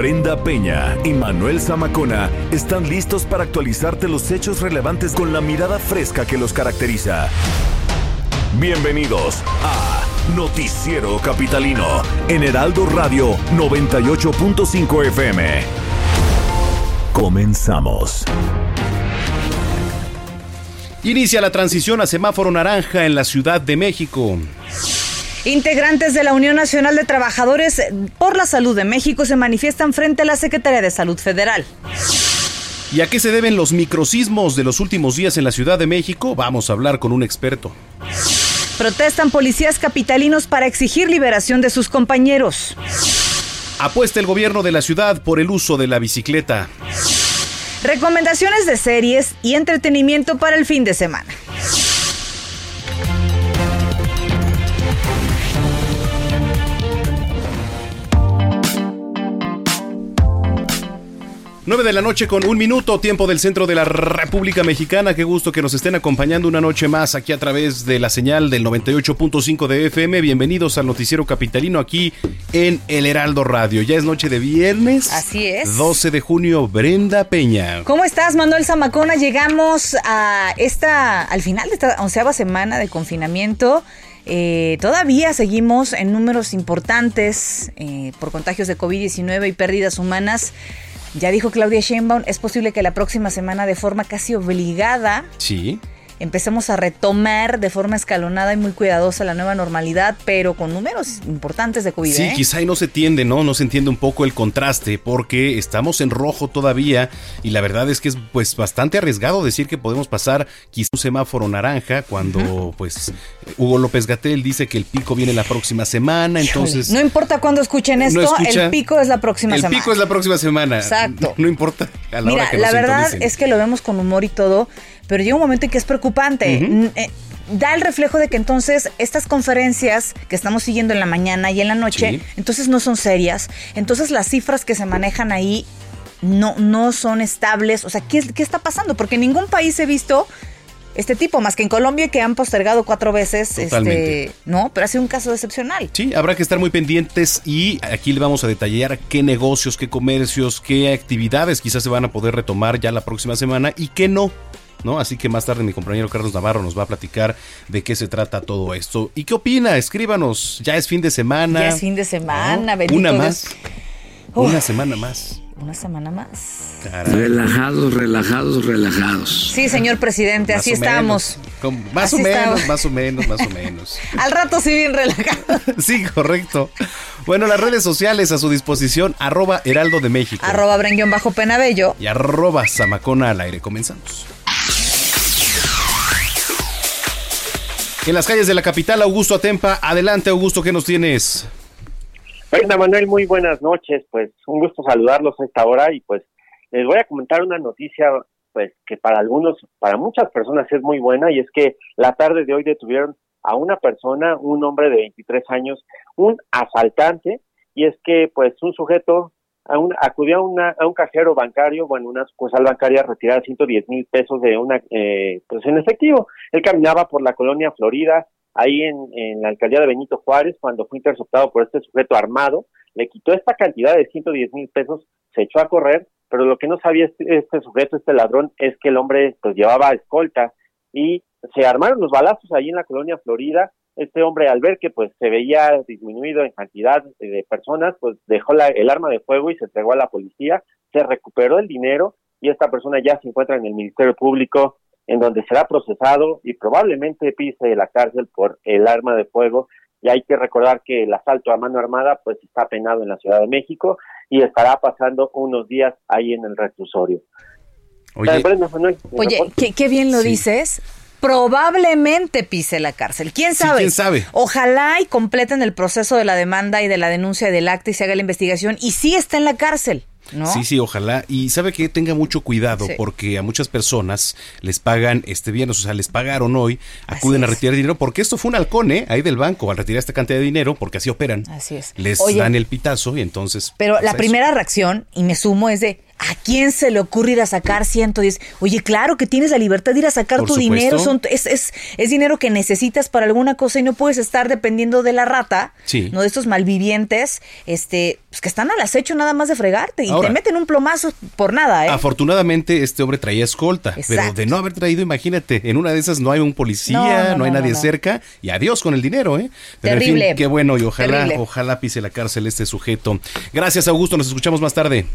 Brenda Peña y Manuel Zamacona están listos para actualizarte los hechos relevantes con la mirada fresca que los caracteriza. Bienvenidos a Noticiero Capitalino en Heraldo Radio 98.5 FM. Comenzamos. Inicia la transición a semáforo naranja en la Ciudad de México. Integrantes de la Unión Nacional de Trabajadores por la Salud de México se manifiestan frente a la Secretaría de Salud Federal. ¿Y a qué se deben los microsismos de los últimos días en la Ciudad de México? Vamos a hablar con un experto. Protestan policías capitalinos para exigir liberación de sus compañeros. Apuesta el gobierno de la ciudad por el uso de la bicicleta. Recomendaciones de series y entretenimiento para el fin de semana. 9 de la noche con un minuto, tiempo del centro de la República Mexicana. Qué gusto que nos estén acompañando una noche más aquí a través de la señal del 98.5 de FM. Bienvenidos al Noticiero Capitalino aquí en El Heraldo Radio. Ya es noche de viernes. Así es. 12 de junio, Brenda Peña. ¿Cómo estás, Manuel Zamacona? Llegamos a esta, al final de esta onceava semana de confinamiento. Eh, todavía seguimos en números importantes eh, por contagios de COVID-19 y pérdidas humanas. Ya dijo Claudia Sheinbaum, es posible que la próxima semana de forma casi obligada Sí. Empecemos a retomar de forma escalonada y muy cuidadosa la nueva normalidad, pero con números importantes de COVID. Sí, ¿eh? quizá y no se entiende, ¿no? No se entiende un poco el contraste porque estamos en rojo todavía y la verdad es que es pues bastante arriesgado decir que podemos pasar quizá un semáforo naranja cuando pues Hugo López Gatel dice que el pico viene la próxima semana, entonces No importa cuándo escuchen no esto, escucha- el pico es la próxima el semana. pico es la próxima semana. Exacto. No importa a la Mira, hora que la nos verdad es que lo vemos con humor y todo, pero llega un momento en que es preocupante. Eh, Da el reflejo de que entonces estas conferencias que estamos siguiendo en la mañana y en la noche, Sí. entonces no son serias. Entonces las cifras que se manejan ahí no, no son estables. O sea, ¿qué, ¿qué está pasando? Porque en ningún país he visto este tipo, más que en Colombia que han postergado cuatro veces. Totalmente. Este, no, pero ha sido un caso excepcional. Sí, habrá que estar muy pendientes y aquí le vamos a detallar qué negocios, qué comercios, qué actividades quizás se van a poder retomar ya la próxima semana y qué no. ¿No? Así que más tarde mi compañero Carlos Navarro nos va a platicar de qué se trata todo esto. ¿Y qué opina? Escríbanos. Ya es fin de semana. Ya es fin de semana, ¿no? Una más. Uf. Una semana más. Una semana más. Caray. Relajados, relajados, relajados. Sí, señor presidente, Más así estamos. más Así o menos, estamos. más o menos, más o menos. Al rato sí bien relajado. Sí, correcto. Bueno, las redes sociales a su disposición, arroba Heraldo de México. Arroba Brenguión bajo Penabello. y arroba Zamacona al aire. Comenzamos. En las calles de la capital, Augusto Atempa. Adelante, Augusto, ¿qué nos tienes? Manuel, muy buenas noches. Pues un gusto saludarlos a esta hora y pues les voy a comentar una noticia pues que para algunos, para muchas personas es muy buena y es que la tarde de hoy detuvieron a una persona, un hombre de 23 años, un asaltante y es que pues un sujeto a un- acudió a, una, a un cajero bancario, bueno, una sucursal bancaria a retirar 110 mil pesos de una, eh, pues en efectivo. Él caminaba por la colonia Florida, ahí en, en la alcaldía de Benito Juárez, cuando fue interceptado por este sujeto armado, le quitó esta cantidad de 110 mil pesos, se echó a correr, pero lo que no sabía este, este sujeto, este ladrón, es que el hombre pues llevaba escolta y se armaron los balazos ahí en la colonia Florida. Este hombre al ver que pues se veía disminuido en cantidad de, personas, pues dejó la- el arma de fuego y se entregó a la policía, se recuperó el dinero y esta persona ya se encuentra en el Ministerio Público en donde será procesado y probablemente pise la cárcel por el arma de fuego. Y hay que recordar que el asalto a mano armada pues está penado en la Ciudad de México y estará pasando unos días ahí en el reclusorio. Oye, Manuel, mi Oye, qué, qué bien lo Sí. dices. Probablemente pise la cárcel. ¿Quién Sí, sabe? quién sabe. Ojalá y completen el proceso de la demanda y de la denuncia del acta y se haga la investigación y sí está en la cárcel, ¿no? Sí, sí, ojalá. Y sabe que tenga mucho cuidado Sí. porque a muchas personas les pagan este viernes, o sea, les pagaron hoy, acuden a retirar dinero porque esto fue un halcón, ¿eh? Ahí del banco, al retirar esta cantidad de dinero, porque así operan. Así es. Les Oye, dan el pitazo y entonces... Pero la eso. primera reacción, y me sumo, es de, ¿a quién se le ocurre ir a sacar 110? Oye, claro que tienes la libertad de ir a sacar Por tu supuesto. dinero, son, es, es, es dinero que necesitas para alguna cosa y no puedes estar dependiendo de la rata, Sí. no de estos malvivientes, este, pues que están al acecho nada más de fregarte y Ahora. te meten un plomazo por nada, ¿eh? Afortunadamente este hombre traía escolta, pero de no haber traído, imagínate, en una de esas no hay un policía, No, no, no, hay no, nadie cerca y adiós con el dinero, ¿eh? Pero en Terrible. fin, qué bueno y ojalá, Terrible. ojalá pise la cárcel este sujeto. Gracias Augusto, nos escuchamos más tarde.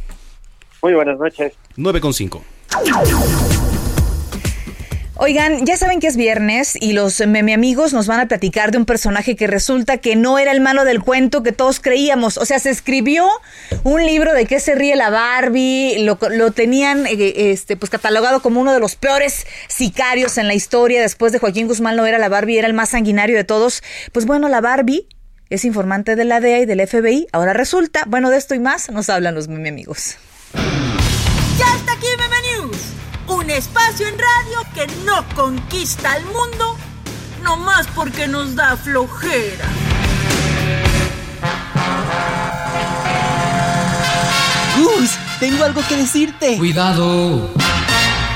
Muy buenas noches. 9 con 5. Oigan, ya saben que es viernes y los meme amigos nos van a platicar de un personaje que resulta que no era el malo del cuento que todos creíamos. O sea, se escribió un libro de qué se ríe la Barbie, lo, lo tenían eh, este, pues catalogado como uno de los peores sicarios en la historia. Después de Joaquín Guzmán no era la Barbie, era el más sanguinario de todos. Pues bueno, la Barbie es informante de la DEA y del FBI. Ahora resulta, bueno, de esto y más nos hablan los meme amigos. Ya está aquí Meme News, un espacio en radio que no conquista al mundo, nomás porque nos da flojera. Gus, tengo algo que decirte. Cuidado.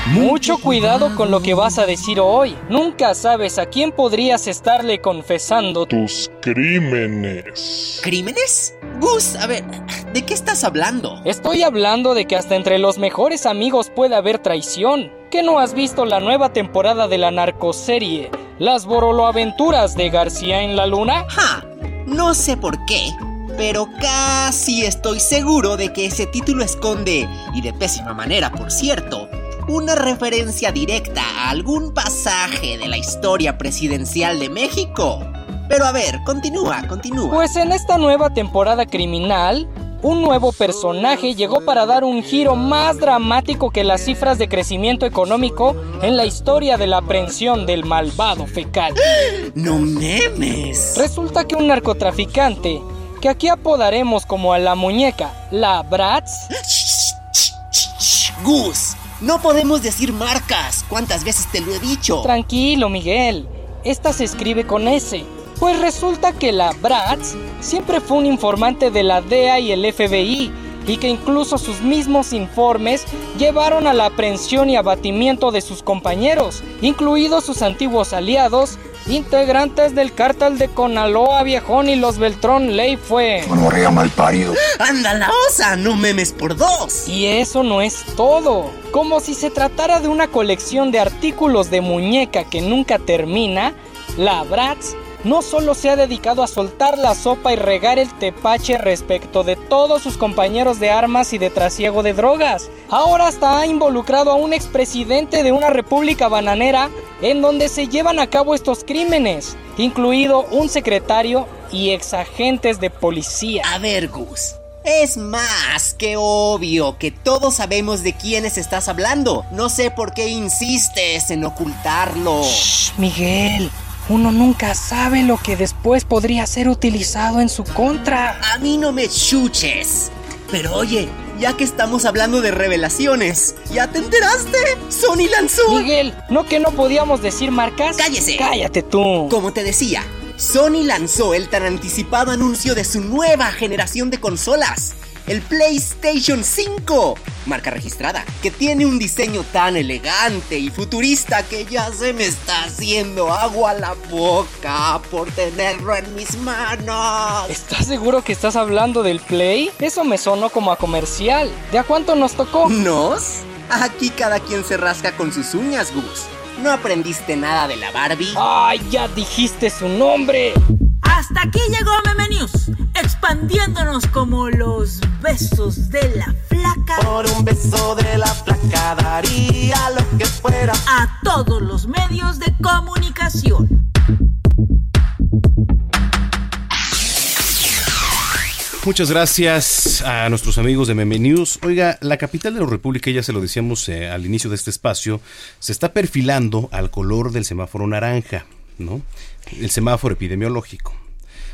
Mucho cuidado con lo que vas a decir hoy. Nunca sabes a quién podrías estarle confesando tus crímenes. ¿Crímenes? Gus, a ver, ¿de qué estás hablando? Estoy hablando de que hasta entre los mejores amigos puede haber traición. ¿Que no has visto la nueva temporada de la narcoserie Las Boroloaventuras de García en la Luna? Ja, no sé por qué, pero casi estoy seguro de que ese título esconde, y de pésima manera por cierto, una referencia directa a algún pasaje de la historia presidencial de México. Pero a ver, continúa, continúa. Pues en esta nueva temporada criminal, un nuevo personaje llegó para dar un giro más dramático que las cifras de crecimiento económico en la historia de la aprehensión del malvado fecal. ¡No memes! Resulta que un narcotraficante, que aquí apodaremos como a la muñeca, la Bratz, Gus, no podemos decir marcas. ¿Cuántas veces te lo he dicho? Tranquilo, Miguel. Esta se escribe con S. Pues resulta que la Bratz siempre fue un informante de la DEA y el FBI y que incluso sus mismos informes llevaron a la aprehensión y abatimiento de sus compañeros, incluidos sus antiguos aliados, integrantes del cártel de Conaloa Viejón y los Beltrón Ley fue. mal parido. ¡Anda la osa! ¡No memes por dos! Y eso no es todo. Como si se tratara de una colección de artículos de muñeca que nunca termina, la Bratz no solo se ha dedicado a soltar la sopa y regar el tepache respecto de todos sus compañeros de armas y de trasiego de drogas, ahora hasta ha involucrado a un expresidente de una república bananera en donde se llevan a cabo estos crímenes, incluido un secretario y exagentes de policía. A ver, Gus. Es más que obvio que todos sabemos de quiénes estás hablando. No sé por qué insistes en ocultarlo. Shh, Miguel, uno nunca sabe lo que después podría ser utilizado en su contra. A mí no me chuches. Pero oye, ya que estamos hablando de revelaciones, ¿ya te enteraste? Sony lanzó... Miguel, ¿no que no podíamos decir marcas? ¡Cállese! ¡Cállate tú! Como te decía, Sony lanzó el tan anticipado anuncio de su nueva generación de consolas, el PlayStation 5, marca registrada, que tiene un diseño tan elegante y futurista que ya se me está haciendo agua a la boca por tenerlo en mis manos. ¿Estás seguro que estás hablando del Play? Eso me sonó como a comercial. ¿De a cuánto nos tocó? ¿Nos? Aquí cada quien se rasca con sus uñas, Gus. ¿No aprendiste nada de la Barbie? ¡Ay, ya dijiste su nombre! Hasta aquí llegó Meme News, expandiéndonos como los besos de la flaca. Por un beso de la flaca daría lo que fuera. A todos los medios de comunicación. Muchas gracias a nuestros amigos de Meme News. Oiga, la capital de la República, ya se lo decíamos eh, al inicio de este espacio, se está perfilando al color del semáforo naranja, ¿no? El semáforo epidemiológico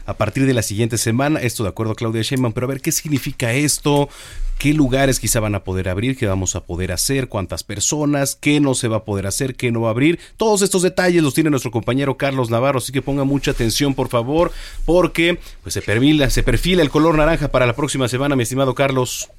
a partir de la siguiente semana. Esto de acuerdo a Claudia Sheinbaum, pero a ver qué significa esto, qué lugares quizá van a poder abrir, qué vamos a poder hacer, cuántas personas, qué no se va a poder hacer, qué no va a abrir. Todos estos detalles los tiene nuestro compañero Carlos Navarro, así que ponga mucha atención, por favor, porque pues se perfila, se perfila el color naranja para la próxima semana, mi estimado Carlos.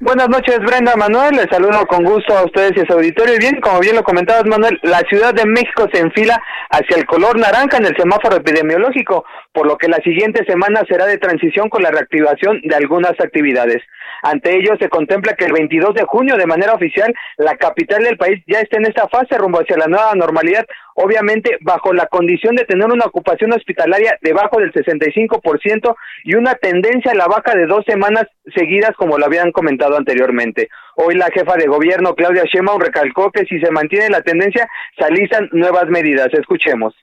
Buenas noches, Brenda Manuel. Les saludo con gusto a ustedes y a su auditorio. Y bien, como bien lo comentabas, Manuel, la Ciudad de México se enfila hacia el color naranja en el semáforo epidemiológico, por lo que la siguiente semana será de transición con la reactivación de algunas actividades. Ante ello, se contempla que el 22 de junio, de manera oficial, la capital del país ya esté en esta fase rumbo hacia la nueva normalidad, obviamente bajo la condición de tener una ocupación hospitalaria debajo del 65% y una tendencia a la baja de dos semanas seguidas, como lo habían comentado anteriormente. Hoy la jefa de gobierno, Claudia Sheinbaum, recalcó que si se mantiene la tendencia, se nuevas medidas. Escuchemos.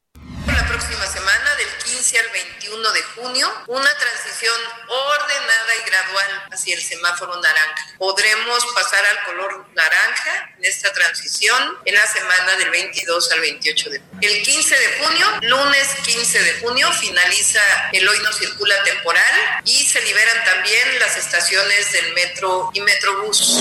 La próxima semana, del 15 al 21 de junio, una transición ordenada y gradual hacia el semáforo naranja. Podremos pasar al color naranja en esta transición en la semana del 22 al 28 de junio. El 15 de junio, lunes 15 de junio, finaliza el hoy no circula temporal y se liberan también las estaciones del metro y metrobús.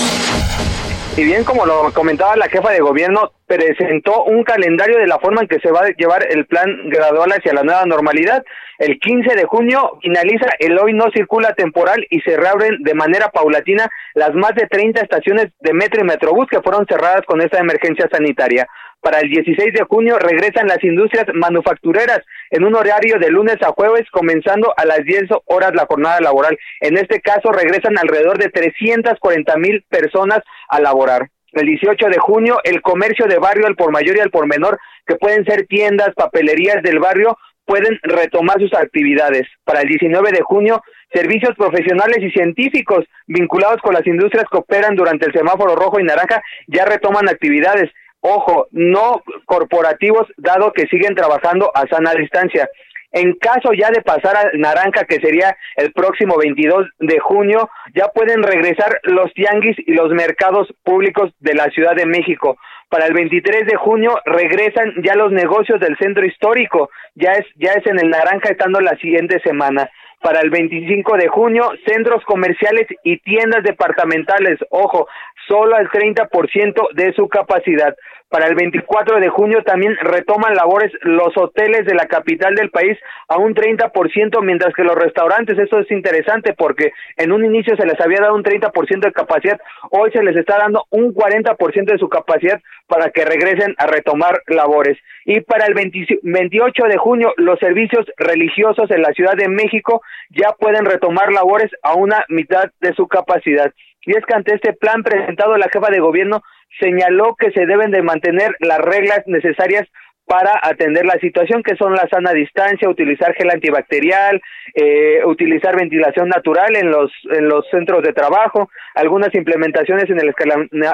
Y bien, como lo comentaba la jefa de gobierno, presentó un calendario de la forma en que se va a llevar el plan gradual hacia la nueva normalidad. El 15 de junio finaliza el hoy no circula temporal y se reabren de manera paulatina las más de 30 estaciones de metro y metrobús que fueron cerradas con esta emergencia sanitaria. Para el 16 de junio regresan las industrias manufactureras en un horario de lunes a jueves, comenzando a las 10 horas la jornada laboral. En este caso regresan alrededor de 340 mil personas a laborar. El 18 de junio, el comercio de barrio, al por mayor y al por menor, que pueden ser tiendas, papelerías del barrio, pueden retomar sus actividades. Para el 19 de junio, servicios profesionales y científicos vinculados con las industrias que operan durante el semáforo rojo y naranja ya retoman actividades. Ojo, no corporativos, dado que siguen trabajando a sana distancia. En caso ya de pasar a naranja, que sería el próximo 22 de junio, ya pueden regresar los tianguis y los mercados públicos de la Ciudad de México. Para el 23 de junio regresan ya los negocios del centro histórico, ya es ya es en el naranja estando la siguiente semana. Para el 25 de junio, centros comerciales y tiendas departamentales, ojo, solo al 30% de su capacidad. Para el 24 de junio también retoman labores los hoteles de la capital del país a un 30%, mientras que los restaurantes, eso es interesante porque en un inicio se les había dado un 30% de capacidad, hoy se les está dando un 40% de su capacidad para que regresen a retomar labores. Y para el 28 de junio, los servicios religiosos en la Ciudad de México ya pueden retomar labores a una mitad de su capacidad. Y es que ante este plan presentado, la jefa de gobierno señaló que se deben de mantener las reglas necesarias para atender la situación, que son la sana distancia, utilizar gel antibacterial, eh, utilizar ventilación natural en los, en los centros de trabajo, algunas implementaciones en el,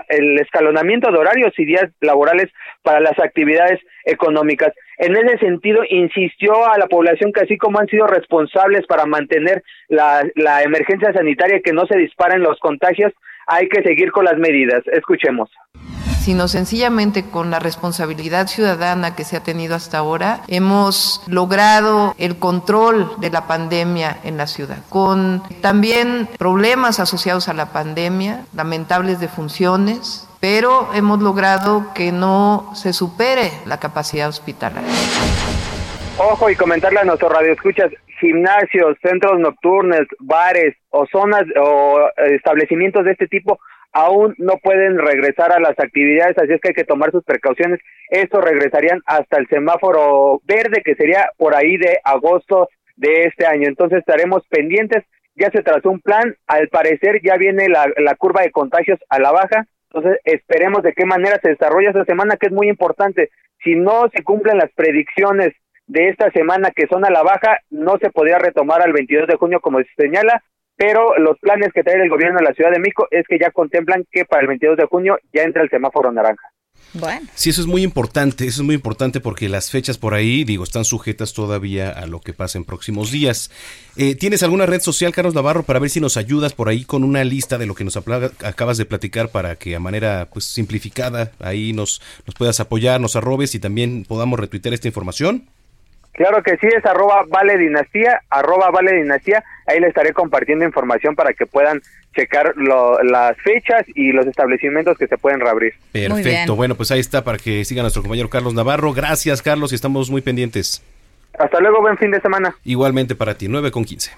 el escalonamiento de horarios y días laborales para las actividades económicas. En ese sentido, insistió a la población que así como han sido responsables para mantener la, la emergencia sanitaria que no se disparen los contagios, hay que seguir con las medidas. Escuchemos sino sencillamente con la responsabilidad ciudadana que se ha tenido hasta ahora, hemos logrado el control de la pandemia en la ciudad, con también problemas asociados a la pandemia, lamentables defunciones, pero hemos logrado que no se supere la capacidad hospitalaria. Ojo y comentarle a nuestros radioescuchas, gimnasios, centros nocturnos, bares o zonas o establecimientos de este tipo aún no pueden regresar a las actividades, así es que hay que tomar sus precauciones. Estos regresarían hasta el semáforo verde, que sería por ahí de agosto de este año. Entonces estaremos pendientes. Ya se trazó un plan, al parecer ya viene la, la curva de contagios a la baja, entonces esperemos de qué manera se desarrolla esta semana, que es muy importante. Si no se cumplen las predicciones de esta semana que son a la baja, no se podría retomar al 22 de junio como se señala, pero los planes que trae el gobierno de la Ciudad de México es que ya contemplan que para el 22 de junio ya entra el semáforo naranja. Bueno. Sí, eso es muy importante, eso es muy importante porque las fechas por ahí, digo, están sujetas todavía a lo que pasa en próximos días. Eh, ¿Tienes alguna red social, Carlos Navarro, para ver si nos ayudas por ahí con una lista de lo que nos acabas de platicar para que a manera pues simplificada ahí nos, nos puedas apoyar, nos arrobes y también podamos retuitear esta información? Claro que sí, es arroba vale dinastía, arroba vale dinastía. Ahí le estaré compartiendo información para que puedan checar las fechas y los establecimientos que se pueden reabrir. Perfecto, bueno, pues ahí está para que siga nuestro compañero Carlos Navarro. Gracias, Carlos, y estamos muy pendientes. Hasta luego, buen fin de semana. Igualmente para ti, 9 con 15.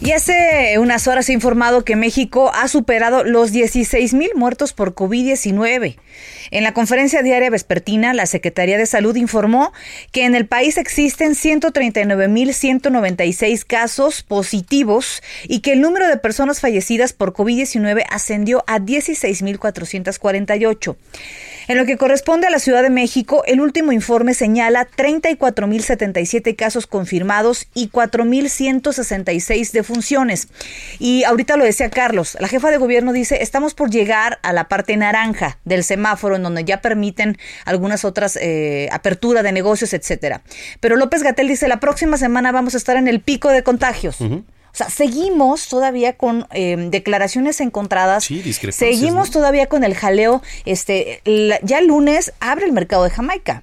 Y hace unas horas he informado que México ha superado los 16 mil muertos por COVID-19. En la conferencia diaria vespertina, la Secretaría de Salud informó que en el país existen 139.196 casos positivos y que el número de personas fallecidas por COVID-19 ascendió a 16.448. En lo que corresponde a la Ciudad de México, el último informe señala 34.077 casos confirmados y 4.166 defunciones. Y ahorita lo decía Carlos, la jefa de gobierno dice, estamos por llegar a la parte naranja del semáforo en donde ya permiten algunas otras eh, apertura de negocios, etcétera. Pero López Gatel dice, la próxima semana vamos a estar en el pico de contagios. Sea, seguimos todavía con em, declaraciones encontradas. Sí, Seguimos todavía con el jaleo. Este, ya el lunes abre el mercado de Jamaica.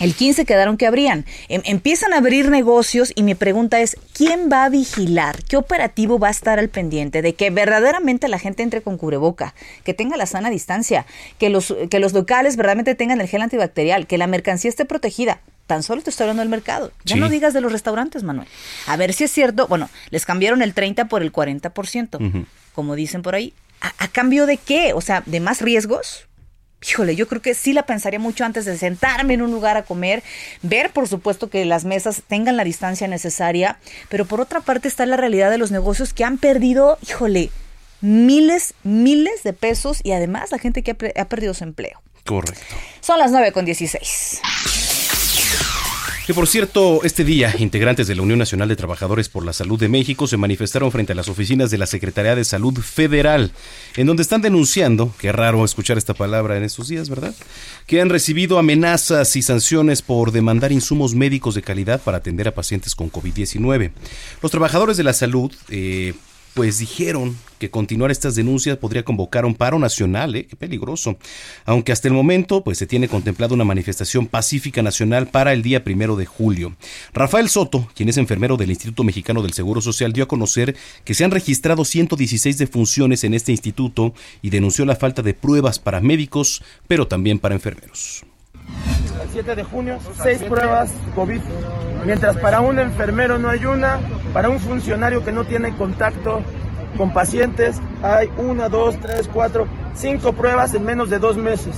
El 15 quedaron que abrían. Em, empiezan a abrir negocios y mi pregunta es, ¿quién va a vigilar? ¿Qué operativo va a estar al pendiente de que verdaderamente la gente entre con cubreboca, que tenga la sana distancia, que los, que los locales verdaderamente tengan el gel antibacterial, que la mercancía esté protegida? Tan solo te estoy hablando del mercado. Ya no digas de los restaurantes, Manuel. A ver si es cierto. Bueno, les cambiaron el 30 por el 40%, como dicen por ahí. ¿A, cambio de qué? O sea, ¿de más riesgos? Híjole, yo creo que sí la pensaría mucho antes de sentarme en un lugar a comer, ver por supuesto que las mesas tengan la distancia necesaria, pero por otra parte está la realidad de los negocios que han perdido, híjole, miles, miles de pesos y además la gente que ha, ha perdido su empleo. Correcto. Son las 9 con 16. Que por cierto, este día, integrantes de la Unión Nacional de Trabajadores por la Salud de México se manifestaron frente a las oficinas de la Secretaría de Salud Federal, en donde están denunciando, qué raro escuchar esta palabra en estos días, ¿verdad? Que han recibido amenazas y sanciones por demandar insumos médicos de calidad para atender a pacientes con COVID-19. Los trabajadores de la salud eh, pues dijeron que continuar estas denuncias podría convocar un paro nacional, ¿eh? qué peligroso. Aunque hasta el momento, pues se tiene contemplado una manifestación pacífica nacional para el día primero de julio. Rafael Soto, quien es enfermero del Instituto Mexicano del Seguro Social, dio a conocer que se han registrado 116 defunciones en este instituto y denunció la falta de pruebas para médicos, pero también para enfermeros. El 7 de junio, seis pruebas COVID. Mientras para un enfermero no hay una, para un funcionario que no tiene contacto con pacientes hay una, dos, tres, cuatro, cinco pruebas en menos de dos meses.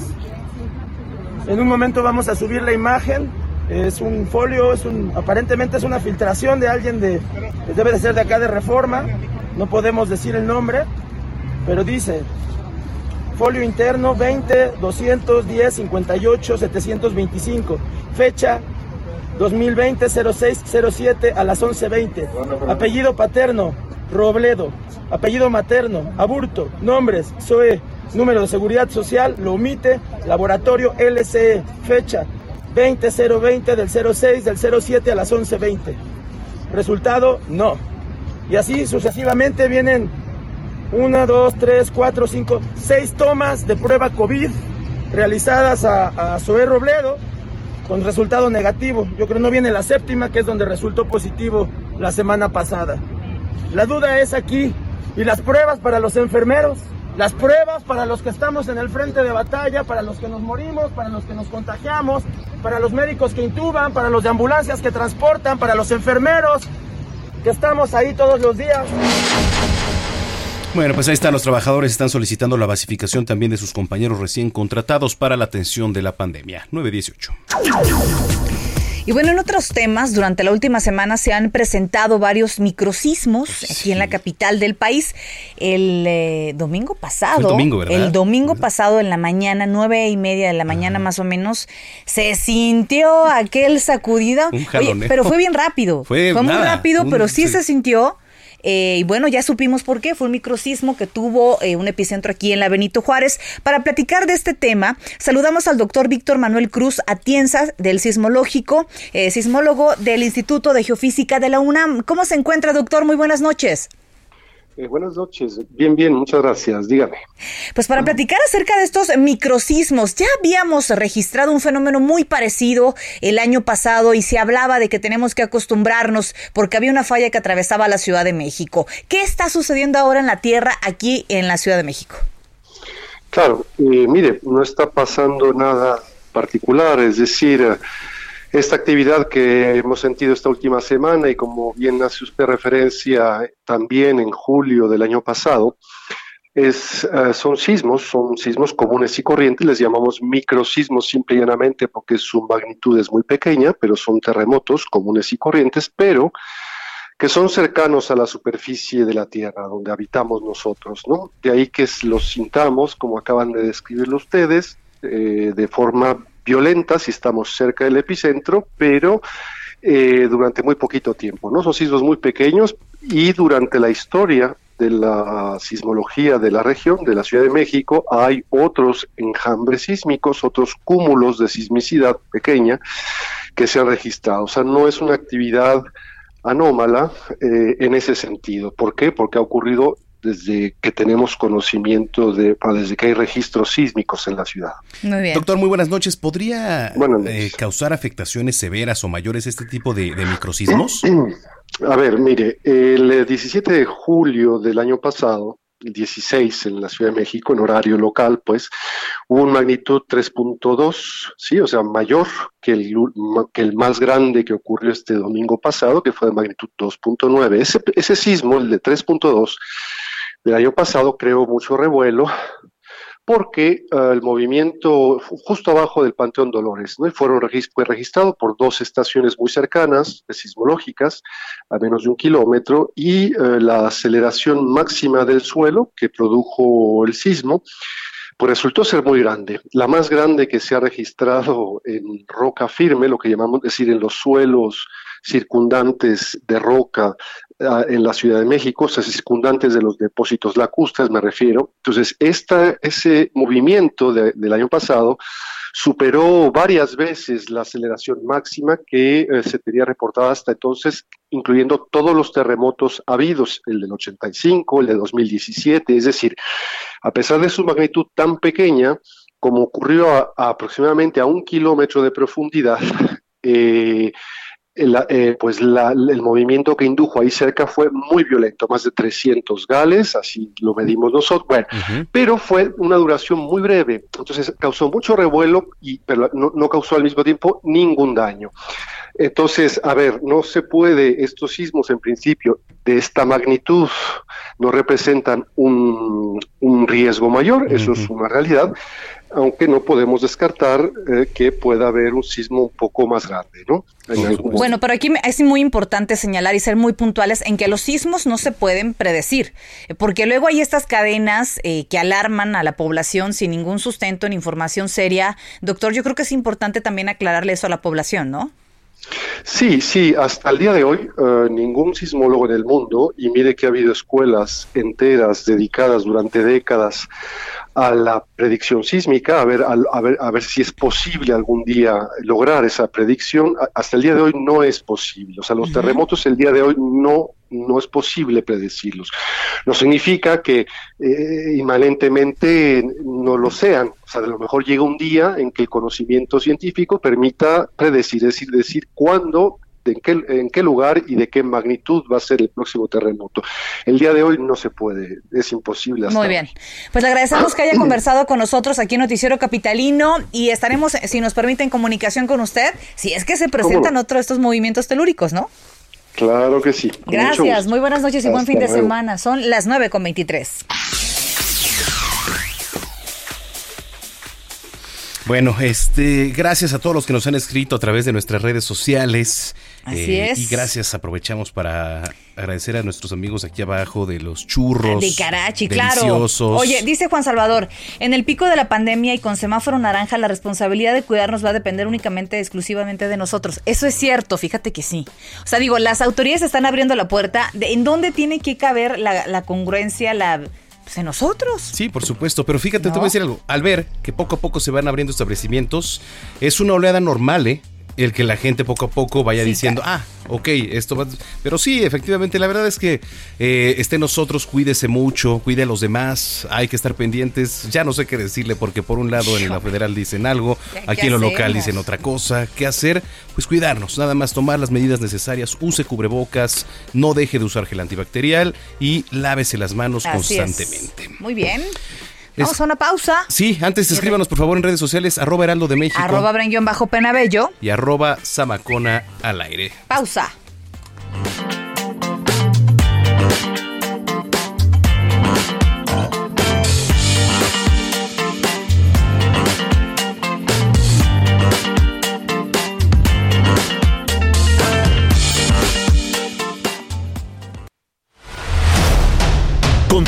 En un momento vamos a subir la imagen. Es un folio, es un, aparentemente es una filtración de alguien de, debe de ser de acá de Reforma. No podemos decir el nombre, pero dice folio interno 20 210 58 725, fecha 2020 06 07 a las 11:20, apellido paterno Robledo, apellido materno Aburto, nombres SOE, número de seguridad social lo omite, laboratorio LCE, fecha 20020 del 06 del 07 a las 11:20. Resultado no. Y así sucesivamente vienen una, dos, tres, cuatro, cinco, seis tomas de prueba COVID realizadas a, a Robledo con resultado negativo. Yo creo que no viene la séptima, que es donde resultó positivo la semana pasada. La duda es aquí, ¿y las pruebas para los enfermeros? Las pruebas para los que estamos en el frente de batalla, para los que nos morimos, para los que nos contagiamos, para los médicos que intuban, para los de ambulancias que transportan, para los enfermeros que estamos ahí todos los días. Bueno, pues ahí están, los trabajadores están solicitando la basificación también de sus compañeros recién contratados para la atención de la pandemia. 918. Y bueno, en otros temas, durante la última semana se han presentado varios microsismos aquí en la capital del país. El eh, domingo pasado, el domingo, ¿verdad? el domingo pasado en la mañana, nueve y media de la mañana más o menos, se sintió aquel sacudido. Un jaloneo. pero fue bien rápido. Fue, muy nada, rápido, un- pero sí, sí. se sintió. Eh, y bueno, ya supimos por qué. Fue un microsismo que tuvo eh, un epicentro aquí en la Benito Juárez. Para platicar de este tema, saludamos al doctor Víctor Manuel Cruz Atienza del Sismológico, eh, sismólogo del Instituto de Geofísica de la UNAM. ¿Cómo se encuentra, doctor? Muy buenas noches. Eh, buenas noches, bien, bien, muchas gracias, dígame. Pues para platicar acerca de estos microsismos, ya habíamos registrado un fenómeno muy parecido el año pasado y se hablaba de que tenemos que acostumbrarnos porque había una falla que atravesaba la Ciudad de México. ¿Qué está sucediendo ahora en la Tierra aquí en la Ciudad de México? Claro, eh, mire, no está pasando nada particular, es decir, esta actividad que hemos sentido esta última semana y como bien hace usted referencia también en julio del año pasado, es, eh, son sismos, son sismos comunes y corrientes, les llamamos microsismos simple y llanamente porque su magnitud es muy pequeña, pero son terremotos comunes y corrientes, pero que son cercanos a la superficie de la Tierra, donde habitamos nosotros, ¿no? De ahí que los sintamos, como acaban de describirlo ustedes, eh, de forma violenta si estamos cerca del epicentro, pero eh, durante muy poquito tiempo. ¿no? Son sismos muy pequeños y durante la historia de la sismología de la región, de la Ciudad de México, hay otros enjambres sísmicos, otros cúmulos de sismicidad pequeña que se han registrado. O sea, no es una actividad anómala eh, en ese sentido. ¿Por qué? Porque ha ocurrido desde que tenemos conocimiento de, desde que hay registros sísmicos en la ciudad. Muy bien. Doctor, muy buenas noches. ¿Podría eh, causar afectaciones severas o mayores este tipo de, de microsismos? A ver, mire, el 17 de julio del año pasado, 16 en la Ciudad de México, en horario local, pues, hubo un magnitud 3.2, sí, o sea, mayor que el, que el más grande que ocurrió este domingo pasado, que fue de magnitud 2.9. Ese, ese sismo, el de 3.2, del año pasado creó mucho revuelo porque uh, el movimiento justo abajo del Panteón Dolores, fueron fue registrado por dos estaciones muy cercanas, sismológicas, a menos de un kilómetro, y uh, la aceleración máxima del suelo que produjo el sismo, pues resultó ser muy grande. La más grande que se ha registrado en roca firme, lo que llamamos decir en los suelos circundantes de roca en la Ciudad de México, sea, circundantes de los depósitos lacustres, me refiero. Entonces, esta, ese movimiento del año pasado superó varias veces la aceleración máxima que eh, se tenía reportada hasta entonces, incluyendo todos los terremotos habidos, el del 85, el de 2017, es decir, a pesar de su magnitud tan pequeña, como ocurrió aproximadamente a un kilómetro de profundidad, eh, eh, pues el movimiento que indujo ahí cerca fue muy violento, más de 300 gales, así lo medimos nosotros, bueno, pero fue una duración muy breve, entonces causó mucho revuelo, y, pero no, causó al mismo tiempo ningún daño. Entonces, a ver, no se puede, estos sismos en principio de esta magnitud no representan un, un riesgo mayor, eso es una realidad, aunque no podemos descartar eh, que pueda haber un sismo un poco más grande, ¿no? bueno, pero aquí es muy importante señalar y ser muy puntuales en que los sismos no se pueden predecir, porque luego hay estas cadenas eh, que alarman a la población sin ningún sustento ni información seria. Doctor, yo creo que es importante también aclararle eso a la población, ¿no? Sí, sí, hasta el día de hoy eh, ningún sismólogo en el mundo, y mire que ha habido escuelas enteras dedicadas durante décadas a la predicción sísmica, a ver, a, ver, a ver si es posible algún día lograr esa predicción. Hasta el día de hoy no es posible. O sea, los terremotos el día de hoy no, no es posible predecirlos. No significa que eh, inmanentemente no lo sean. O sea, a lo mejor llega un día en que el conocimiento científico permita predecir, es decir, decir cuándo en qué, en qué lugar y de qué magnitud va a ser el próximo terremoto. El día de hoy no se puede, es imposible. Muy bien. Pues le agradecemos que haya conversado con nosotros aquí en Noticiero Capitalino y estaremos, si nos permite, en comunicación con usted, si es que se presentan otros de estos movimientos telúricos, ¿no? Claro que sí. Gracias, muy buenas noches y buen fin de semana. Son las 9 con 23. Bueno, este, gracias a todos los que nos han escrito a través de nuestras redes sociales. Así es. Y gracias, aprovechamos para agradecer a nuestros amigos aquí abajo de los churros. De Carachi, deliciosos. claro. Oye, dice Juan Salvador, en el pico de la pandemia y con semáforo naranja, la responsabilidad de cuidarnos va a depender únicamente, exclusivamente de nosotros. Eso es cierto, fíjate que sí. O sea, digo, las autoridades están abriendo la puerta. De, ¿En dónde tiene que caber la, la congruencia, la... Pues en nosotros. Sí, por supuesto, pero fíjate, te voy a decir algo. Al ver que poco a poco se van abriendo establecimientos, es una oleada normal, ¿eh? El que la gente poco a poco vaya diciendo, ah, ok, esto va... Pero sí, efectivamente, la verdad es que eh, esté nosotros, cuídese mucho, cuide a los demás, hay que estar pendientes, ya no sé qué decirle porque por un lado en la federal dicen algo, aquí en lo local dicen otra cosa, ¿qué hacer? Pues cuidarnos, nada más tomar las medidas necesarias, use cubrebocas, no deje de usar gel antibacterial y lávese las manos Así es. constantemente. Muy bien. Vamos a una pausa. Sí, antes escríbanos por favor en redes sociales, arroba heraldo de México Arroba Brenguión bajo penabello. y arroba zamacona al aire. Pausa.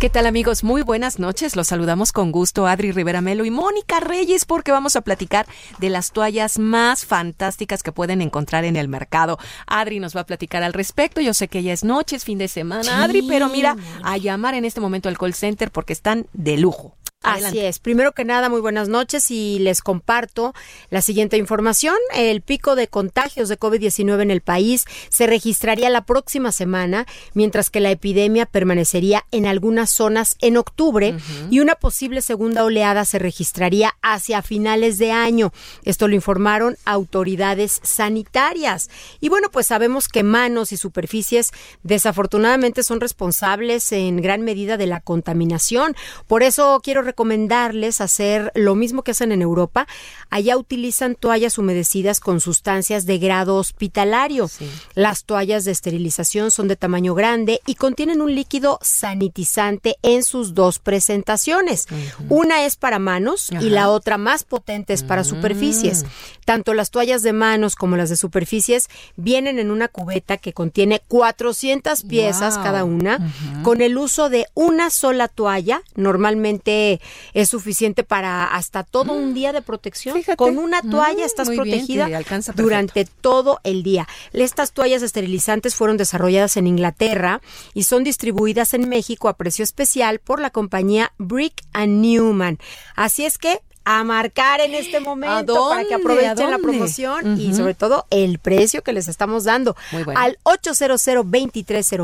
¿Qué tal amigos? Muy buenas noches. Los saludamos con gusto Adri Rivera Melo y Mónica Reyes porque vamos a platicar de las toallas más fantásticas que pueden encontrar en el mercado. Adri nos va a platicar al respecto. Yo sé que ya es noche, es fin de semana, Adri, pero mira, a llamar en este momento al call center porque están de lujo. Así es. Primero que nada, muy buenas noches y les comparto la siguiente información. El pico de contagios de COVID-19 en el país se registraría la próxima semana, mientras que la epidemia permanecería en algunas zonas en octubre y una posible segunda oleada se registraría hacia finales de año. Esto lo informaron autoridades sanitarias. Y bueno, pues sabemos que manos y superficies desafortunadamente son responsables en gran medida de la contaminación. Por eso quiero recomendarles hacer lo mismo que hacen en Europa. Allá utilizan toallas humedecidas con sustancias de grado hospitalario. Las toallas de esterilización son de tamaño grande y contienen un líquido sanitizante en sus dos presentaciones. Una es para manos y la otra más potente es para superficies. Tanto las toallas de manos como las de superficies vienen en una cubeta que contiene 400 piezas Wow. cada una. Con el uso de una sola toalla, normalmente es suficiente para hasta todo un día de protección. Con una toalla Mm, estás muy bien, protegida alcanza durante todo el día. Estas toallas esterilizantes fueron desarrolladas en Inglaterra y son distribuidas en México a precio especial por la compañía Brick and Newman. Así es que a marcar en este momento para que aprovechen ¿A la promoción y sobre todo el precio que les estamos dando Muy bueno. al 800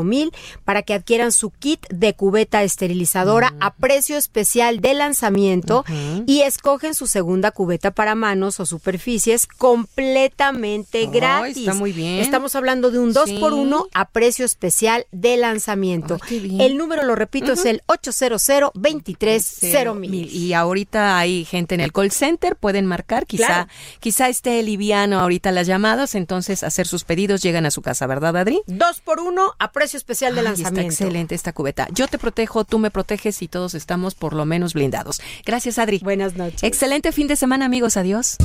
mil para que adquieran su kit de cubeta esterilizadora a precio especial de lanzamiento y escogen su segunda cubeta para manos o superficies completamente gratis. está muy bien. Estamos hablando de un 2 Sí. por 1 a precio especial de lanzamiento. bien. El número lo repito es el 800 mil. Y ahorita hay gente en el call center, pueden marcar, quizá, Claro. quizá esté liviano ahorita las llamadas, entonces hacer sus pedidos llegan a su casa, ¿verdad, Adri? Dos por uno a precio especial de Ay, lanzamiento. Está excelente esta cubeta. Yo te protejo, tú me proteges y todos estamos por lo menos blindados. Gracias, Adri. Buenas noches. Excelente fin de semana, amigos. Adiós.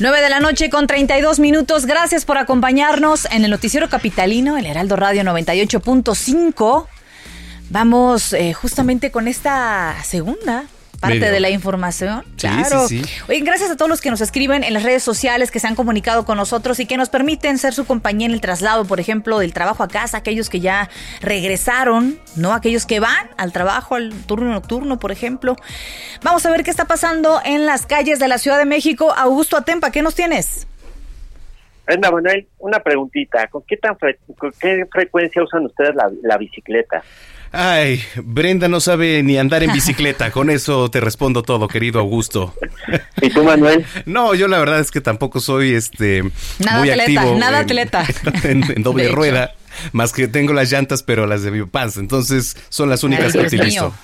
9 de la noche con 32 minutos. Gracias por acompañarnos en el Noticiero Capitalino, el Heraldo Radio 98.5. Vamos eh, justamente con esta segunda parte de la información. Sí, claro. sí, sí. Oye, gracias a todos los que nos escriben en las redes sociales, que se han comunicado con nosotros y que nos permiten ser su compañía en el traslado, por ejemplo, del trabajo a casa, aquellos que ya regresaron, ¿no? Aquellos que van al trabajo, al turno nocturno, por ejemplo. Vamos a ver qué está pasando en las calles de la Ciudad de México. Augusto Atempa, ¿qué nos tienes? Brenda Manuel, una preguntita. ¿Con qué tan fre- con qué frecuencia usan ustedes la, la bicicleta? Ay, Brenda no sabe ni andar en bicicleta. Con eso te respondo todo, querido Augusto. ¿Y tú, Manuel? No, yo la verdad es que tampoco soy este Nada muy atleta, activo. nada en- atleta. En, en doble rueda. Más que tengo las llantas, pero las de Biopaz. Entonces son las únicas que utilizo.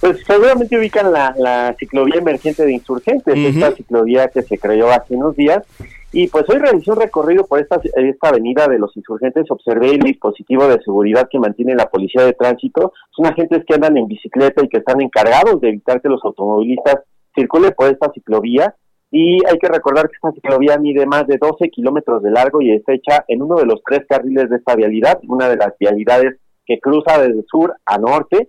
Pues seguramente ubican la, la ciclovía emergente de insurgentes, esta ciclovía que se creó hace unos días. Y pues hoy realicé un recorrido por esta, avenida de los insurgentes, observé el dispositivo de seguridad que mantiene la policía de tránsito. Son agentes que andan en bicicleta y que están encargados de evitar que los automovilistas circulen por esta ciclovía. Y hay que recordar que esta ciclovía mide más de 12 kilómetros de largo y está hecha en uno de los tres carriles de esta vialidad, una de las vialidades que cruza desde sur a norte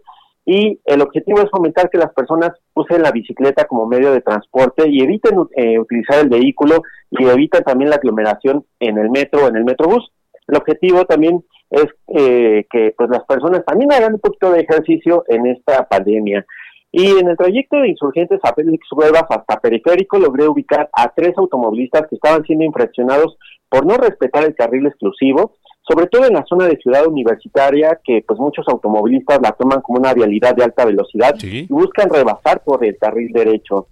y el objetivo es fomentar que las personas usen la bicicleta como medio de transporte y eviten eh, utilizar el vehículo y eviten también la aglomeración en el metro o en el metrobús. El objetivo también es eh, que pues las personas también hagan un poquito de ejercicio en esta pandemia. Y en el trayecto de insurgentes a Félix Cuevas hasta Periférico logré ubicar a tres automovilistas que estaban siendo infraccionados por no respetar el carril exclusivo sobre todo en la zona de ciudad universitaria, que pues muchos automovilistas la toman como una vialidad de alta velocidad y buscan rebasar por el carril derecho.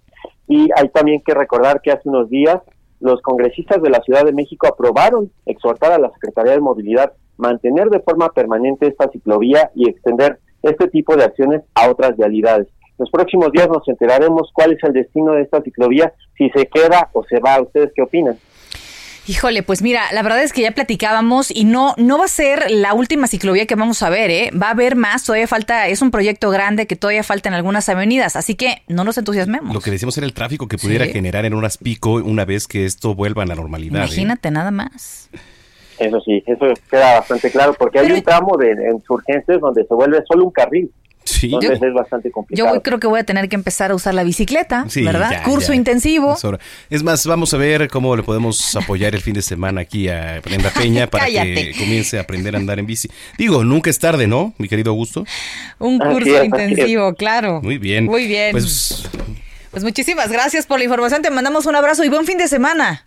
Y hay también que recordar que hace unos días los congresistas de la Ciudad de México aprobaron exhortar a la Secretaría de Movilidad mantener de forma permanente esta ciclovía y extender este tipo de acciones a otras vialidades. Los próximos días nos enteraremos cuál es el destino de esta ciclovía, si se queda o se va. ¿Ustedes qué opinan? Híjole, pues mira, la verdad es que ya platicábamos y no, no va a ser la última ciclovía que vamos a ver, ¿eh? Va a haber más, todavía falta, es un proyecto grande que todavía falta en algunas avenidas, así que no nos entusiasmemos. Lo que decíamos era el tráfico que pudiera generar en unas pico una vez que esto vuelva a la normalidad. ¿eh? Imagínate nada más. Eso sí, eso queda bastante claro, porque hay un tramo de insurgentes donde se vuelve solo un carril. Sí. Entonces es bastante complicado. Yo creo que voy a tener que empezar a usar la bicicleta, ¿verdad? Curso intensivo. Es más, vamos a ver cómo le podemos apoyar el fin de semana aquí a Brenda Peña para que comience a aprender a andar en bici. Digo, nunca es tarde, ¿no, mi querido Augusto? Un curso intensivo, claro. Muy bien. Muy bien. Pues, pues muchísimas gracias por la información. Te mandamos un abrazo y buen fin de semana.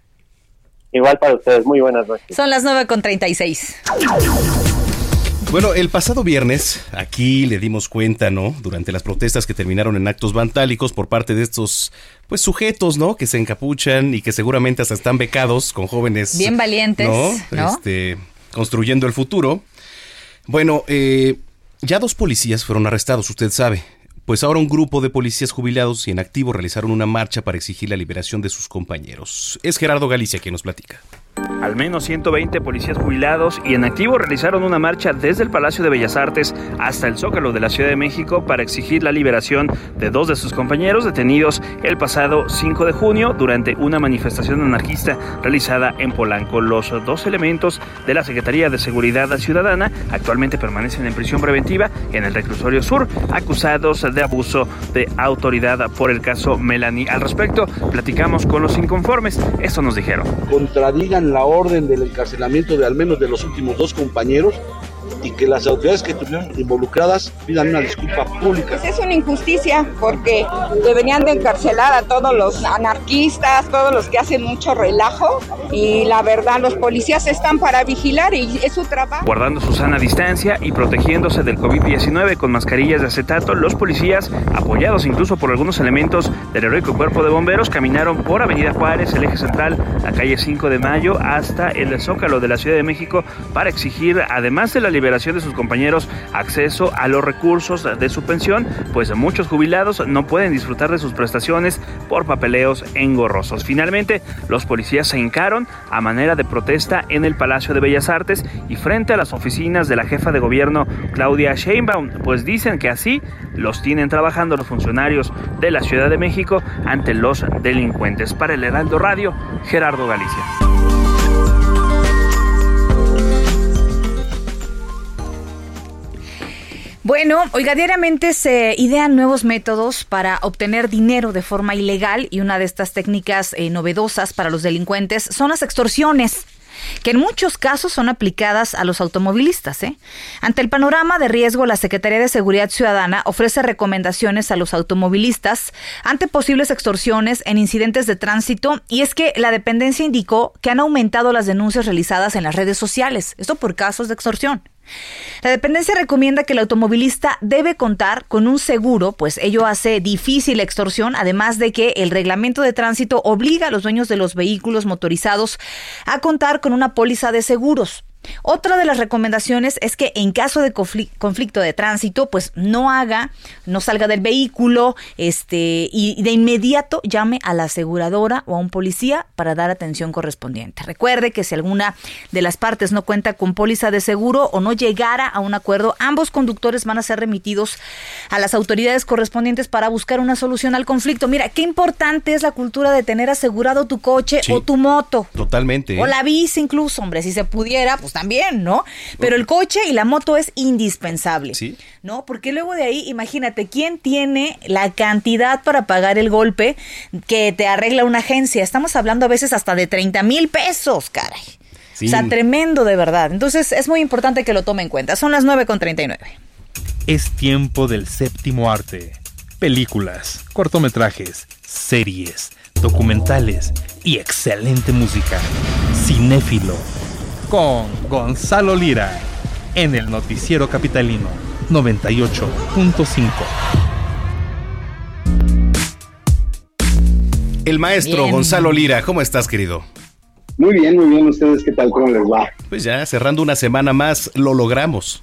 Igual para ustedes. Muy buenas noches. Son las 9 con 36. Bueno, el pasado viernes aquí le dimos cuenta, ¿no? Durante las protestas que terminaron en actos vandálicos por parte de estos, pues, sujetos, ¿no? Que se encapuchan y que seguramente hasta están becados con jóvenes. Bien valientes, ¿no? Este, construyendo el futuro. Bueno, eh, ya dos policías fueron arrestados, usted sabe. Pues ahora un grupo de policías jubilados y en activo realizaron una marcha para exigir la liberación de sus compañeros. Es Gerardo Galicia quien nos platica. Al menos 120 policías jubilados y en activo realizaron una marcha desde el Palacio de Bellas Artes hasta el Zócalo de la Ciudad de México para exigir la liberación de dos de sus compañeros detenidos el pasado 5 de junio durante una manifestación anarquista realizada en Polanco. Los dos elementos de la Secretaría de Seguridad Ciudadana actualmente permanecen en prisión preventiva en el reclusorio sur, acusados de abuso de autoridad por el caso Melanie. Al respecto, platicamos con los inconformes. Esto nos dijeron. Contradigan la orden del encarcelamiento de al menos de los últimos dos compañeros y que las autoridades que estuvieron involucradas pidan una disculpa pública. Pues es una injusticia porque deberían de encarcelar a todos los anarquistas, todos los que hacen mucho relajo y la verdad los policías están para vigilar y es su trabajo. Guardando su sana distancia y protegiéndose del COVID-19 con mascarillas de acetato, los policías, apoyados incluso por algunos elementos del heroico cuerpo de bomberos, caminaron por Avenida Juárez, el eje central, la calle 5 de Mayo, hasta el Zócalo de la Ciudad de México para exigir, además de la liberación de sus compañeros acceso a los recursos de su pensión, pues muchos jubilados no pueden disfrutar de sus prestaciones por papeleos engorrosos. Finalmente, los policías se hincaron a manera de protesta en el Palacio de Bellas Artes y frente a las oficinas de la jefa de gobierno Claudia Sheinbaum, pues dicen que así los tienen trabajando los funcionarios de la Ciudad de México ante los delincuentes. Para el Heraldo Radio, Gerardo Galicia. Bueno, oiga, diariamente se idean nuevos métodos para obtener dinero de forma ilegal y una de estas técnicas eh, novedosas para los delincuentes son las extorsiones que en muchos casos son aplicadas a los automovilistas. ¿eh? Ante el panorama de riesgo, la Secretaría de Seguridad Ciudadana ofrece recomendaciones a los automovilistas ante posibles extorsiones en incidentes de tránsito y es que la dependencia indicó que han aumentado las denuncias realizadas en las redes sociales, esto por casos de extorsión. La dependencia recomienda que el automovilista debe contar con un seguro, pues ello hace difícil la extorsión, además de que el reglamento de tránsito obliga a los dueños de los vehículos motorizados a contar con una póliza de seguros. Otra de las recomendaciones es que en caso de conflicto de tránsito, pues no haga, no salga del vehículo, este, y de inmediato llame a la aseguradora o a un policía para dar atención correspondiente. Recuerde que si alguna de las partes no cuenta con póliza de seguro o no llegara a un acuerdo, ambos conductores van a ser remitidos a las autoridades correspondientes para buscar una solución al conflicto. Mira, qué importante es la cultura de tener asegurado tu coche o tu moto. Totalmente. O la bici incluso, hombre, si se pudiera, pues también, ¿no? Pero el coche y la moto es indispensable. Sí. ¿No? Porque luego de ahí, imagínate, ¿quién tiene la cantidad para pagar el golpe que te arregla una agencia? Estamos hablando a veces hasta de 30 mil pesos, caray. O sea, tremendo de verdad. Entonces es muy importante que lo tome en cuenta. Son las 9.39. Es tiempo del séptimo arte. Películas, cortometrajes, series, documentales y excelente música. Cinéfilo con Gonzalo Lira en el Noticiero Capitalino 98.5. El maestro Gonzalo Lira, ¿cómo estás, querido? Muy bien, muy bien. ¿Ustedes qué tal? ¿Cómo les va? Pues ya cerrando una semana más, lo logramos.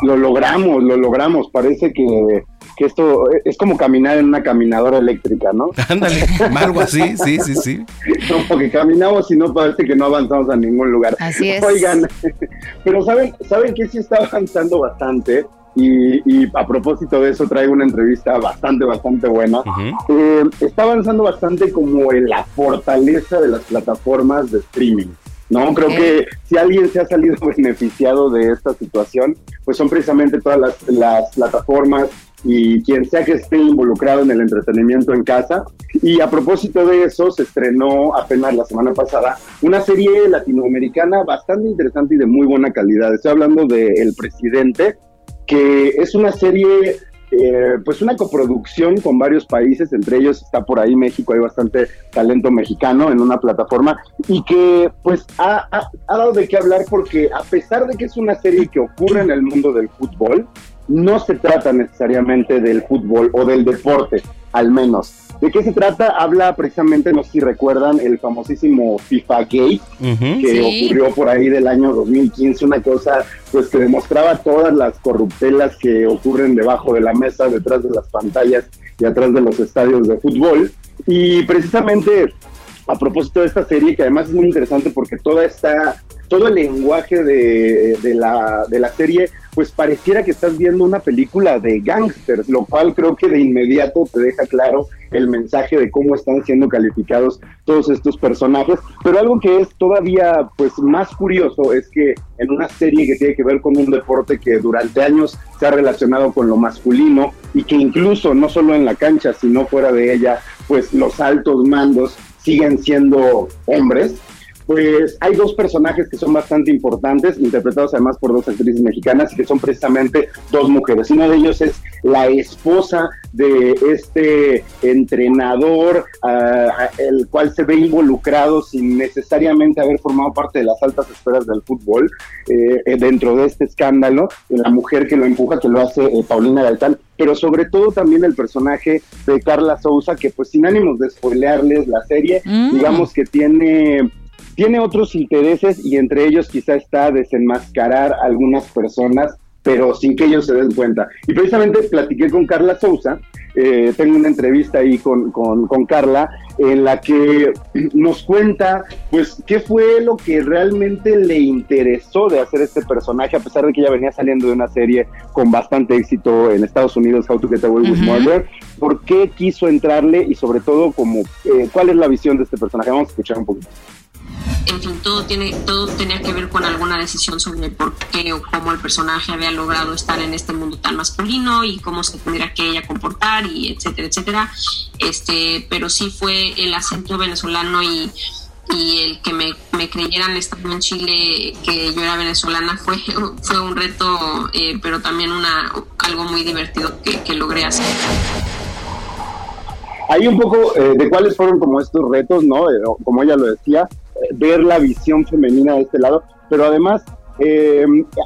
Lo logramos, lo logramos. Parece que que esto es como caminar en una caminadora eléctrica, ¿no? Ándale, algo así, sí, sí, sí. Como que caminamos y no parece que no avanzamos a ningún lugar. Así es. Oigan, pero ¿saben, ¿saben que sí está avanzando bastante? Y, a propósito de eso traigo una entrevista bastante, bastante buena. Eh, está avanzando bastante como en la fortaleza de las plataformas de streaming. No, creo que si alguien se ha salido beneficiado de esta situación, pues son precisamente todas las, las plataformas y quien sea que esté involucrado en el entretenimiento en casa. Y a propósito de eso, se estrenó apenas la semana pasada una serie latinoamericana bastante interesante y de muy buena calidad. Estoy hablando de El Presidente, que es una serie, eh, pues una coproducción con varios países, entre ellos está por ahí México, hay bastante talento mexicano en una plataforma y que pues ha, ha dado de qué hablar porque a pesar de que es una serie que ocurre en el mundo del fútbol, no se trata necesariamente del fútbol o del deporte, al menos. ¿De qué se trata? Habla precisamente, no sé si recuerdan, el famosísimo FIFA Gate, que ocurrió por ahí del año 2015, una cosa pues que demostraba todas las corruptelas que ocurren debajo de la mesa, detrás de las pantallas y atrás de los estadios de fútbol. Y precisamente a propósito de esta serie, que además es muy interesante porque toda esta, todo el lenguaje de, la, de la serie pues pareciera que estás viendo una película de gangsters, lo cual creo que de inmediato te deja claro el mensaje de cómo están siendo calificados todos estos personajes. Pero algo que es todavía pues más curioso es que en una serie que tiene que ver con un deporte que durante años se ha relacionado con lo masculino y que incluso no solo en la cancha, sino fuera de ella, pues los altos mandos siguen siendo hombres, pues hay dos personajes que son bastante importantes, interpretados además por dos actrices mexicanas que son precisamente dos mujeres. Uno de ellos es la esposa de este entrenador, uh, el cual se ve involucrado sin necesariamente haber formado parte de las altas esferas del fútbol eh, eh dentro de este escándalo, la mujer que lo empuja, que lo hace eh, Paulina Galtán, pero sobre todo también el personaje de Carla Sousa, que pues sin ánimos de spoilearles la serie, mm. digamos que tiene tiene otros intereses y entre ellos quizá está desenmascarar a algunas personas, pero sin que ellos se den cuenta. Y precisamente platiqué con Carla Sousa, eh, tengo una entrevista ahí con, con, con, Carla, en la que nos cuenta, pues, qué fue lo que realmente le interesó de hacer este personaje, a pesar de que ella venía saliendo de una serie con bastante éxito en Estados Unidos, How to Get Away with Murder, por qué quiso entrarle y sobre todo, como, eh, cuál es la visión de este personaje. Vamos a escuchar un poquito. En fin, todo, tiene, todo tenía que ver con alguna decisión sobre por qué o cómo el personaje había logrado estar en este mundo tan masculino y cómo se tendría que ella comportar y etcétera, etcétera. Este, pero sí fue el acento venezolano y, y el que me, me, creyeran estando en Chile que yo era venezolana fue, fue un reto, eh, pero también una, algo muy divertido que, logré hacer. Hay un poco eh, de cuáles fueron como estos retos, ¿no? Eh, como ella lo decía, ver la visión femenina de este lado, pero además eh,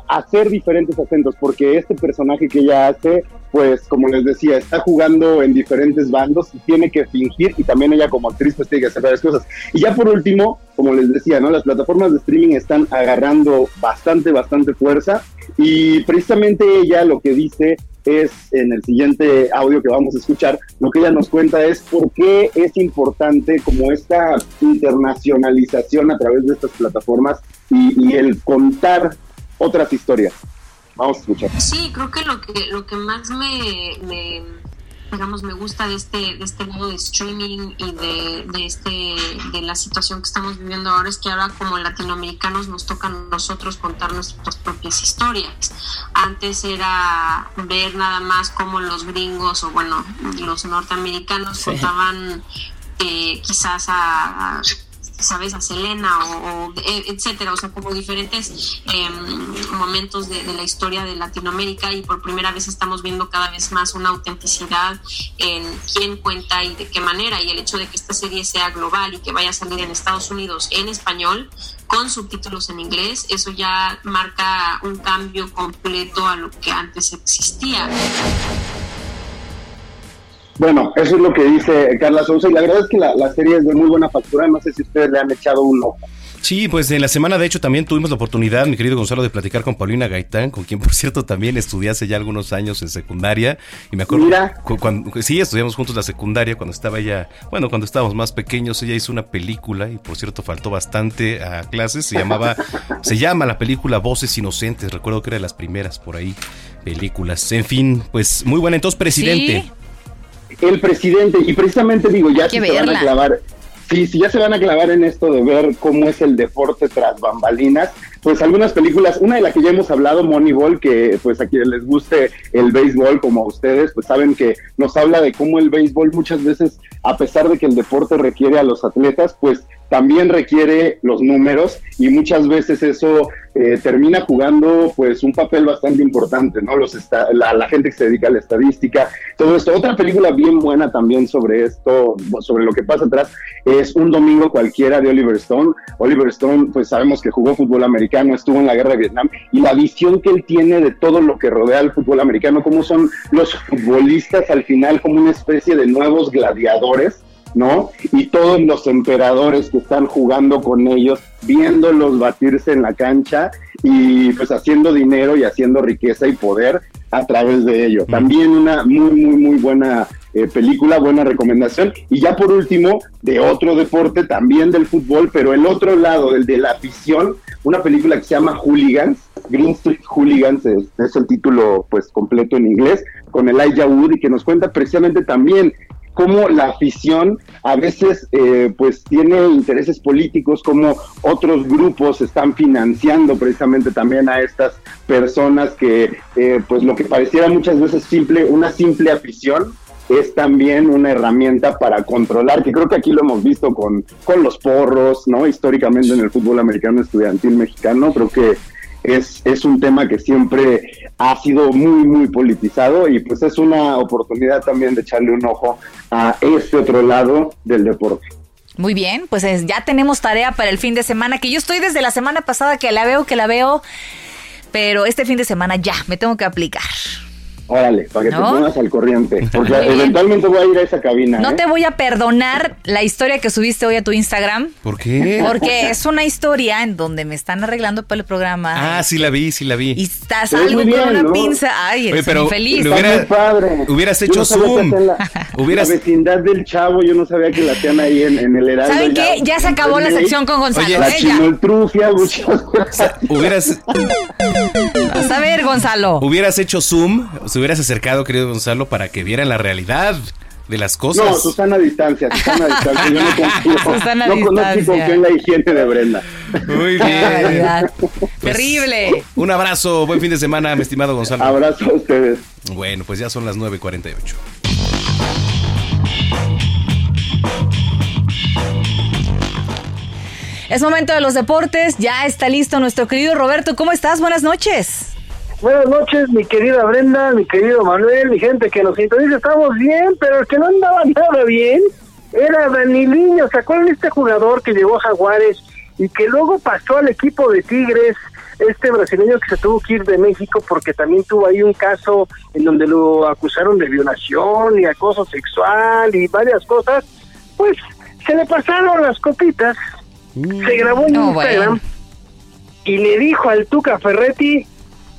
hacer diferentes acentos, porque este personaje que ella hace, pues como les decía, está jugando en diferentes bandos y tiene que fingir y también ella como actriz pues tiene que hacer varias cosas. Y ya por último, como les decía, ¿no? Las plataformas de streaming están agarrando bastante, bastante fuerza y precisamente ella lo que dice es en el siguiente audio que vamos a escuchar, lo que ella nos cuenta es por qué es importante como esta internacionalización a través de estas plataformas y, y el contar otras historias. Vamos a escuchar. Sí, creo que lo que, lo que más me, me digamos, me gusta de este, de este modo de streaming y de, de, este, de la situación que estamos viviendo ahora es que ahora como latinoamericanos nos toca a nosotros contar nuestras propias historias. Antes era ver nada más como los gringos o bueno, los norteamericanos Sí. contaban eh, quizás a, a sabes a Selena o, o, eh, etcétera. O sea como diferentes eh, momentos de, de, la historia de Latinoamérica y por primera vez estamos viendo cada vez más una autenticidad en quién cuenta y de qué manera. Y el hecho de que esta serie sea global y que vaya a salir en Estados Unidos en español con subtítulos en inglés eso ya marca un cambio completo a lo que antes existía Bueno, eso es lo que dice Carla Sousa y la verdad es que la, la, serie es de muy buena factura, no sé si ustedes le han echado un ojo. Sí, pues en la semana de hecho también tuvimos la oportunidad, mi querido Gonzalo, de platicar con Paulina Gaitán, con quien por cierto también estudié hace ya algunos años en secundaria. Y me acuerdo, cu- cuando, sí, estudiamos juntos la secundaria cuando estaba ella, bueno, cuando estábamos más pequeños, ella hizo una película y por cierto faltó bastante a clases, se llamaba, se llama la película Voces Inocentes, recuerdo que era de las primeras por ahí películas. En fin, pues muy buena, entonces presidente. Sí. El presidente, y precisamente digo, ya se van a clavar, sí, sí, ya se van a clavar en esto de ver cómo es el deporte tras bambalinas, pues algunas películas, una de la que ya hemos hablado, Moneyball, que pues a quienes les guste el béisbol como a ustedes, pues saben que nos habla de cómo el béisbol muchas veces, a pesar de que el deporte requiere a los atletas, pues también requiere los números y muchas veces eso eh, termina jugando pues un papel bastante importante, ¿no? Los la, la, gente que se dedica a la estadística, todo esto. Otra película bien buena también sobre esto, sobre lo que pasa atrás, es Un Domingo Cualquiera de Oliver Stone. Oliver Stone, pues sabemos que jugó fútbol americano, estuvo en la guerra de Vietnam y la visión que él tiene de todo lo que rodea al fútbol americano, cómo son los futbolistas al final como una especie de nuevos gladiadores ¿no? Y todos los emperadores que están jugando con ellos, viéndolos batirse en la cancha y pues haciendo dinero y haciendo riqueza y poder a través de ello. También una muy, muy, muy buena eh, película, buena recomendación. Y ya por último, de otro deporte, también del fútbol, pero el otro lado, el de la afición, una película que se llama Hooligans, Green Street Hooligans es, es el título pues completo en inglés, con Elijah Wood y que nos cuenta precisamente también cómo la afición a veces eh, pues tiene intereses políticos, como otros grupos están financiando precisamente también a estas personas que eh, pues lo que pareciera muchas veces simple, una simple afición, es también una herramienta para controlar, que creo que aquí lo hemos visto con, con los porros, ¿no? Históricamente en el fútbol americano estudiantil mexicano, creo que es, es un tema que siempre ha sido muy, muy politizado y pues es una oportunidad también de echarle un ojo a este otro lado del deporte. Muy bien, pues es, ya tenemos tarea para el fin de semana, que yo estoy desde la semana pasada que la veo, que la veo, pero este fin de semana ya me tengo que aplicar. Órale, para que ¿No? te pongas al corriente. Porque eventualmente voy a ir a esa cabina. No ¿eh? te voy a perdonar la historia que subiste hoy a tu Instagram. ¿Por qué? Porque es una historia en donde me están arreglando para el programa. Ah, sí la vi, sí la vi. Y estás algo bien, con una ¿no? pinza. Ay, eres Oye, pero infeliz. Hubiera, padre. Hubieras hecho no zoom. La, hubieras... la vecindad del chavo, yo no sabía que la hacían ahí en, en el Heraldo. ¿Saben qué? Ya se acabó la sección con Gonzalo. Oye, la ¿eh? chinoltrufia, muchas Hubieras... Vas a ver, Gonzalo. Hubieras hecho zoom, se hubieras acercado, querido Gonzalo, para que vieran la realidad de las cosas. No, Susana a distancia, Susana a distancia. Yo no confío, Susana no, distancia. no confío en la higiene de Brenda. Muy bien. Pues, Terrible. Un abrazo, buen fin de semana, mi estimado Gonzalo. Abrazo a ustedes. Bueno, pues ya son las 9.48. Es momento de los deportes, ya está listo nuestro querido Roberto. ¿Cómo estás? Buenas noches. Buenas noches, mi querida Brenda, mi querido Manuel, mi gente que nos sintoniza. Estamos bien, pero el que no andaba nada bien era Daniliño. ¿Se acuerdan de este jugador que llegó a Jaguares y que luego pasó al equipo de Tigres? este brasileño que se tuvo que ir de México porque también tuvo ahí un caso en donde lo acusaron de violación y acoso sexual y varias cosas, pues se le pasaron las copitas, se grabó en No, Instagram bueno. y le dijo al Tuca Ferretti,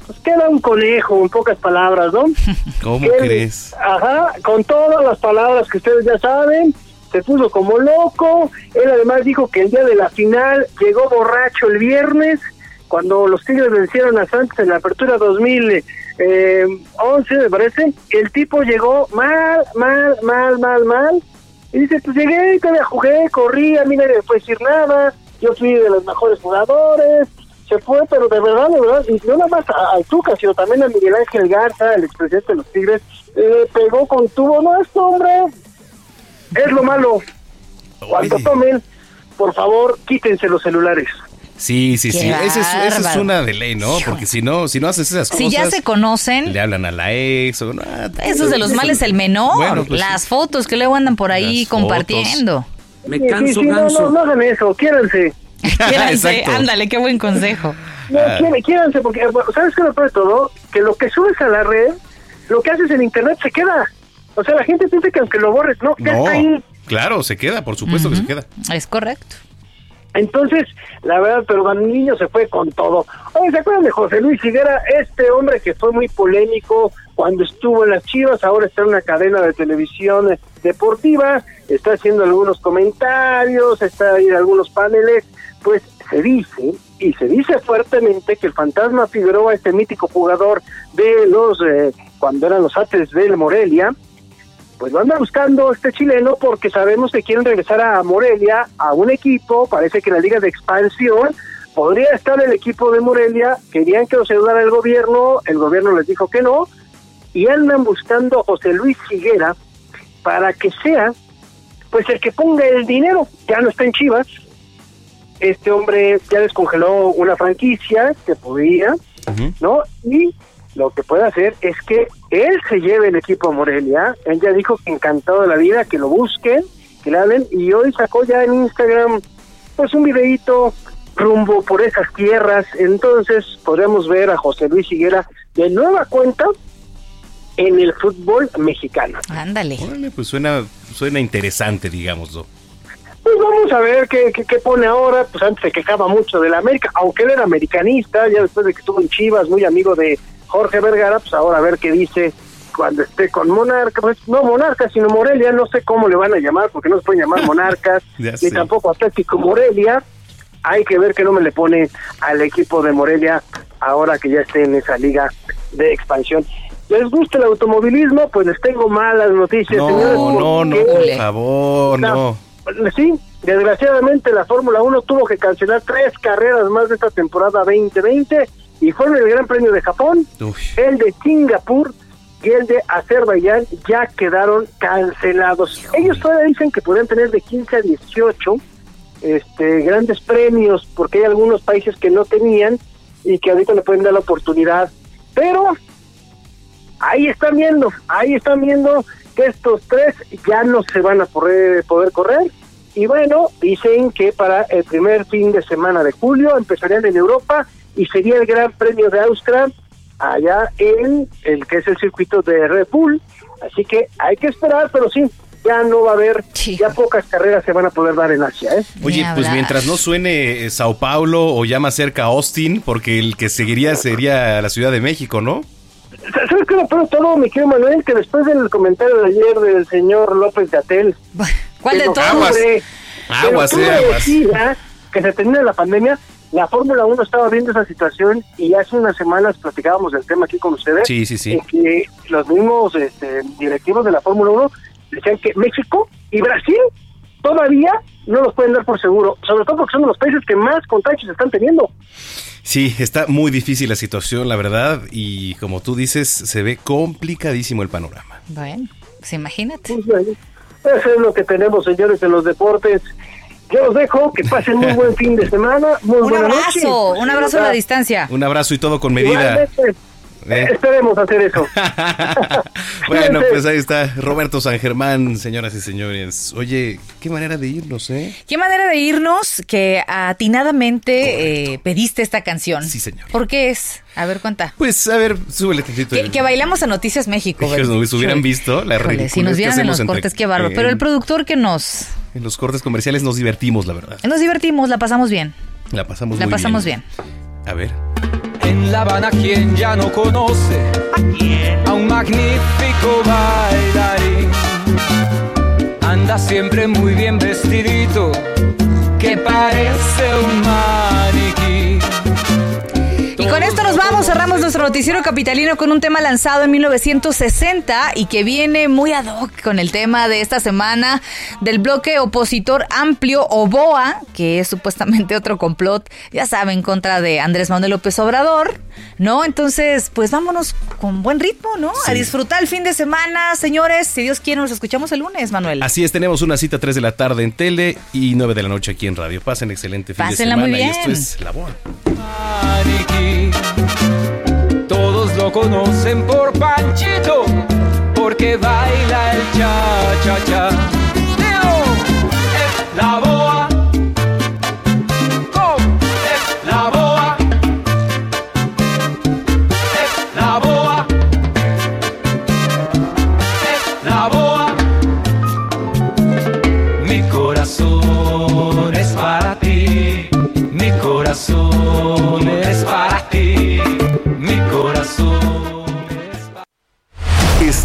pues que era un conejo, en pocas palabras, ¿no? ¿Cómo Él- crees? Ajá, con todas las palabras que ustedes ya saben, se puso como loco. Él además dijo que el día de la final llegó borracho el viernes, cuando los Tigres vencieron a Santos en la apertura 2011, me parece. El tipo llegó mal, mal, mal, mal, mal. Y dice, pues llegué, todavía jugué, corrí, a mí nadie me puede decir nada, yo fui de los mejores jugadores, se fue, pero de verdad, de verdad, y no nada más a- al Tuca, sino también a Miguel Ángel Garza, el expresidente de los Tigres, le pegó con tubo, no, esto, hombre, es lo malo. Cuando tomen, por favor, quítense los celulares. Sí, sí, sí. Esa es, esa es una de ley, ¿no? Porque si no, si no haces esas cosas. Si ya se conocen, Le hablan a la ex o no. eso es de los males el menor. Bueno, pues Las fotos que luego andan por ahí compartiendo. Sí, sí, sí, no, no, no hagan eso, quiéranse. Exacto. ándale, qué buen consejo. No, quién- quiéranse, porque, eh, ¿sabes qué es lo peor de todo? Que lo que subes a la red, lo que haces en internet se queda. O sea, la gente piensa que aunque lo borres, no, ya No, está ahí. claro, se queda, por supuesto que se queda. Es correcto. Entonces, la verdad, pero Van Niño se fue con todo. Oye, ¿se acuerdan de José Luis Higuera? Este hombre que fue muy polémico cuando estuvo en las Chivas, ahora está en una cadena de televisión deportiva, está haciendo algunos comentarios, está ahí en algunos paneles, pues se dice, y se dice fuertemente que el fantasma Figueroa, este mítico jugador de los, eh, cuando eran los Ates del Morelia, pues lo anda buscando este chileno porque sabemos que quieren regresar a Morelia, a un equipo, parece que la liga de expansión, podría estar el equipo de Morelia, querían que los ayudara el gobierno, el gobierno les dijo que no, y andan buscando a José Luis Higuera para que sea, pues el que ponga el dinero, ya no está en Chivas, este hombre ya descongeló una franquicia que podía, ¿no? Y lo que puede hacer es que él se lleve el equipo a Morelia. Él ya dijo que encantado de la vida, que lo busquen, que le hablen. Y hoy sacó ya en Instagram, pues un videito rumbo por esas tierras. Entonces podremos ver a José Luis Higuera de nueva cuenta en el fútbol mexicano. Ándale. Órale, pues suena, suena interesante, digámoslo. Pues vamos a ver qué, qué, qué pone ahora. Pues antes se quejaba mucho de la América, aunque él era americanista, ya después de que estuvo en Chivas, muy amigo de Jorge Vergara, pues ahora a ver qué dice cuando esté con Monarca. Pues no Monarca, sino Morelia, no sé cómo le van a llamar, porque no se pueden llamar Monarcas, ni sé. tampoco Atlético Morelia. Hay que ver qué no me le pone al equipo de Morelia ahora que ya esté en esa liga de expansión. ¿Les gusta el automovilismo? Pues les tengo malas noticias, No, señores. no, no, por favor, no. Sí, desgraciadamente la Fórmula 1 tuvo que cancelar tres carreras más de esta temporada 2020 y fueron el Gran Premio de Japón, el de Singapur y el de Azerbaiyán ya quedaron cancelados. Ellos todavía dicen que podrían tener de 15 a 18 este, grandes premios porque hay algunos países que no tenían y que ahorita le pueden dar la oportunidad. Pero ahí están viendo, ahí están viendo que estos tres ya no se van a poder, poder correr. Y bueno, dicen que para el primer fin de semana de julio empezarían en Europa y sería el Gran Premio de Austria allá en el que es el circuito de Red Bull. Así que hay que esperar, pero sí, ya no va a haber, ya pocas carreras se van a poder dar en Asia. ¿eh? Oye, pues mientras no suene eh, Sao Paulo o ya más cerca Austin, porque el que seguiría sería la Ciudad de México, ¿no? ¿Sabes qué es lo peor de todo, mi querido Manuel? Que después del comentario de ayer del señor López Gatel... ¿Cuál de todos? Aguas, octubre eh, aguas. decía que se termina la pandemia, la Fórmula 1 estaba viendo esa situación y hace unas semanas platicábamos del tema aquí con ustedes. Sí, sí, sí. en que los mismos este, directivos de la Fórmula 1 decían que México y Brasil todavía no los pueden dar por seguro, sobre todo porque son los países que más contagios están teniendo. Sí, está muy difícil la situación, la verdad, y como tú dices, se ve complicadísimo el panorama. Bueno, pues imagínate. Eso es lo que tenemos, señores, en los deportes. Yo los dejo, que pasen muy buen fin de semana, muy Un buena abrazo, noche. un abrazo a la distancia. Un abrazo y todo con medida. Igualmente, ¿eh? Esperemos hacer eso. Bueno, pues ahí está Roberto San Germán, señoras y señores. Oye, qué manera de irnos, ¿eh? Qué manera de irnos que atinadamente eh, pediste esta canción. Sí, señor. ¿Por qué es? A ver, cuenta. Pues, a ver, súbele tantito. Que, que bailamos a Noticias México. Que nos hubieran visto la Híjole, Si nos vieran en los entre- cortes, qué bárbaro. eh, Pero el productor que nos... En los cortes comerciales nos divertimos, la verdad. Nos divertimos, la pasamos bien. La pasamos La muy pasamos bien. A ver. En La Habana, quien ya no conoce a un magnífico bailarín. Anda siempre muy bien vestidito, que parece un maniquí. Vamos, cerramos nuestro noticiero capitalino con un tema lanzado en 1960 y que viene muy ad hoc con el tema de esta semana del bloque opositor amplio o BOA, que es supuestamente otro complot, ya saben, en contra de Andrés Manuel López Obrador, ¿no? Entonces, pues vámonos con buen ritmo, ¿no? A disfrutar el fin de semana, señores. Si Dios quiere, nos escuchamos el lunes, Manuel. Así es, tenemos una cita 3 de la tarde en tele y 9 de la noche aquí en radio. Pasen excelente fin Pásenla de muy semana. Y bien. esto es La Boa. maniquí. Todos conocen por Panchito, porque baila el cha-cha-cha. La boa.